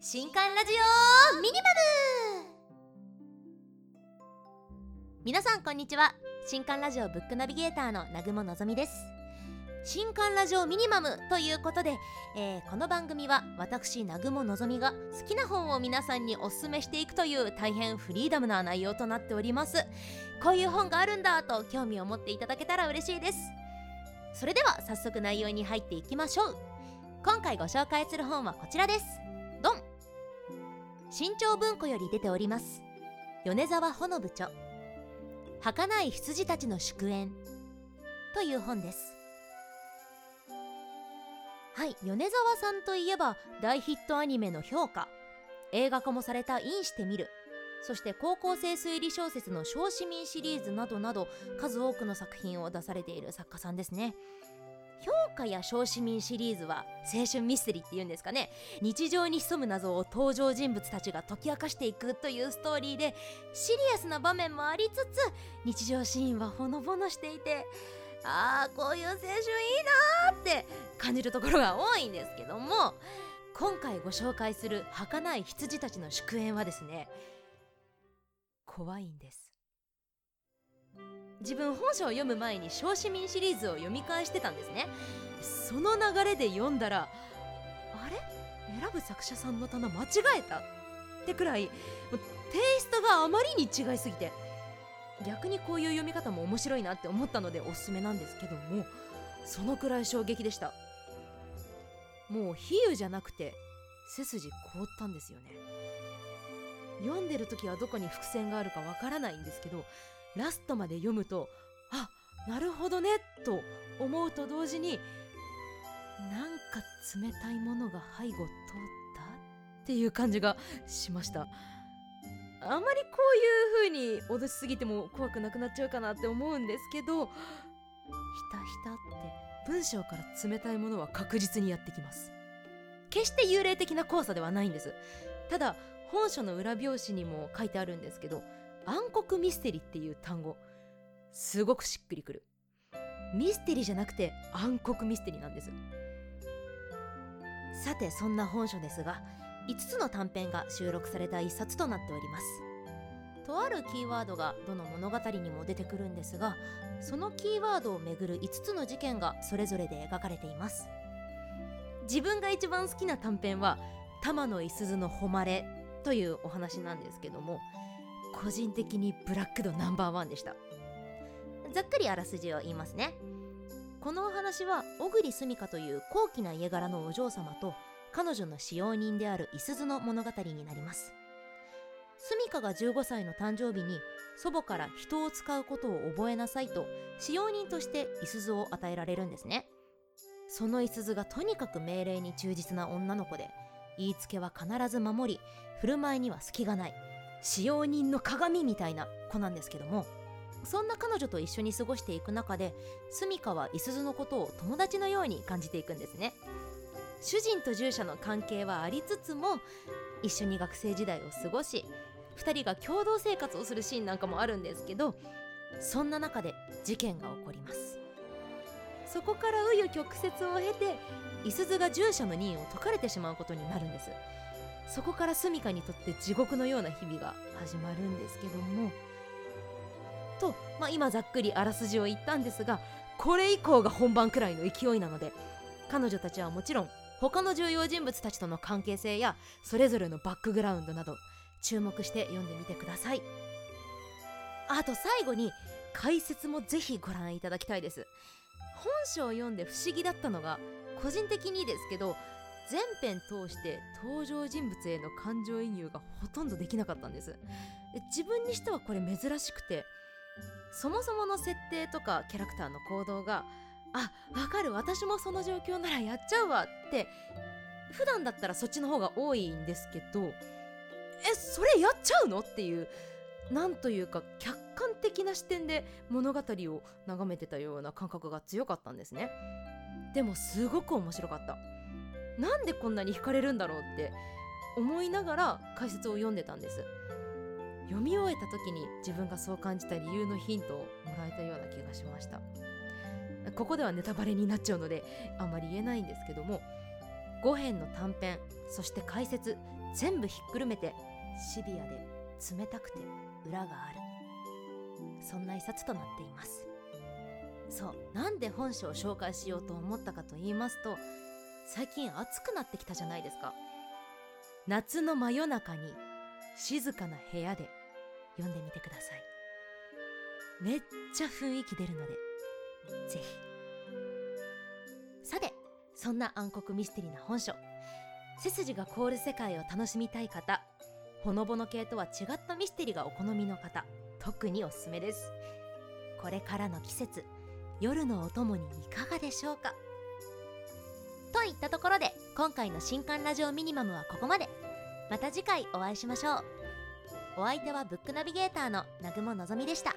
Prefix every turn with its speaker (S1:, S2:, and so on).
S1: 新刊ラジオミニマム。皆さんこんにちは。新刊ラジオブックナビゲーターの南雲のぞみです。新刊ラジオミニマムということで、えーこの番組は私南雲のぞみが好きな本を皆さんにおすすめしていくという大変フリーダムな内容となっております。こういう本があるんだと興味を持っていただけたら嬉しいです。それでは早速内容に入っていきましょう。今回ご紹介する本はこちらです。ドン。新潮文庫より出ております。米沢ほの部著儚い羊たちの祝宴。という本です。はい米沢さんといえば大ヒットアニメの評価。映画化もされた「インしてみる」そして高校生推理小説の小市民シリーズなどなど数多くの作品を出されている作家さんですね。評価や小市民シリーズは青春ミステリーっていうんですかね。日常に潜む謎を登場人物たちが解き明かしていくというストーリーでシリアスな場面もありつつ日常シーンはほのぼのしていてあーこういう青春いいなーって感じるところが多いんですけども今回ご紹介する儚い羊たちの祝宴はですね怖いんです。自分本書を読む前に小市民シリーズを読み返してたんですね。その流れで読んだらあれ？選ぶ作者さんの棚間違えたってくらいテイストがあまりに違いすぎて逆にこういう読み方も面白いなって思ったのでおすすめなんですけどもそのくらい衝撃でした。もう比喩じゃなくて背筋凍ったんですよね。読んでる時はどこに伏線があるかわからないんですけどラストまで読むとあなるほどねと思うと同時になんか冷たいものが背後通ったっていう感じがしました。あまりこういう風に脅しすぎても怖くなくなっちゃうかなって思うんですけどひたひたって文章から冷たいものは確実にやってきます。決して幽霊的な怖さではないんです。ただ本書の裏表紙にも書いてあるんですけど暗黒ミステリーっていう単語。すごくしっくりくる。ミステリーじゃなくて暗黒ミステリーなんです。さてそんな本書ですが5つの短編が収録された一冊となっております。とあるキーワードがどの物語にも出てくるんですがそのキーワードをめぐる5つの事件がそれぞれで描かれています。自分が一番好きな短編は玉野いすずの誉れというお話なんですけども個人的にブラック度ナンバーワンでした。ざっくりあらすじを言いますね。このお話は小栗澄香という高貴な家柄のお嬢様と彼女の使用人であるいすずの物語になります。澄香が15歳の誕生日に祖母から人を使うことを覚えなさいと使用人としていすずを与えられるんですね。そのいすずがとにかく命令に忠実な女の子で言いつけは必ず守り振る舞いには隙がない。使用人の鏡みたいな子なんですけどもそんな彼女と一緒に過ごしていく中で澄香はいすずのことを友達のように感じていくんですね。主人と従者の関係はありつつも一緒に学生時代を過ごし2人が共同生活をするシーンなんかもあるんですけどそんな中で事件が起こります。そこから紆余曲折を経ていすずが従者の任を解かれてしまうことになるんです。そこからスミカにとって地獄のような日々が始まるんですけども。と、まあ、今ざっくりあらすじを言ったんですがこれ以降が本番くらいの勢いなので彼女たちはもちろん他の重要人物たちとの関係性やそれぞれのバックグラウンドなど注目して読んでみてください。あと最後に解説もぜひご覧いただきたいです。本書を読んで不思議だったのが個人的にですけど全編通して登場人物への感情移入がほとんどできなかったんです。で自分にしてはこれ珍しくてそもそもの設定とかキャラクターの行動があわかる私もその状況ならやっちゃうわって普段だったらそっちの方が多いんですけどえそれやっちゃうのっていうなんというか客観的な視点で物語を眺めてたような感覚が強かったんですね。でもすごく面白かったなんでこんなに惹かれるんだろうって思いながら解説を読んでたんです。読み終えた時に自分がそう感じた理由のヒントをもらえたような気がしました。ここではネタバレになっちゃうのであんまり言えないんですけども5編の短編そして解説全部ひっくるめてシビアで冷たくて裏がある。そんな一冊となっています。そうなんで本書を紹介しようと思ったかと言いますと最近暑くなってきたじゃないですか。夏の真夜中に静かな部屋で読んでみてください。めっちゃ雰囲気出るのでぜひ。さてそんな暗黒ミステリーな本書。背筋が凍る世界を楽しみたい方ほのぼの系とは違ったミステリーがお好みの方特におすすめです。これからの季節夜のお供にいかがでしょうか？といったところで今回の新刊ラジオミニマムはここまでまた次回お会いしましょうお相手はブックナビゲーターの南雲のぞみでした。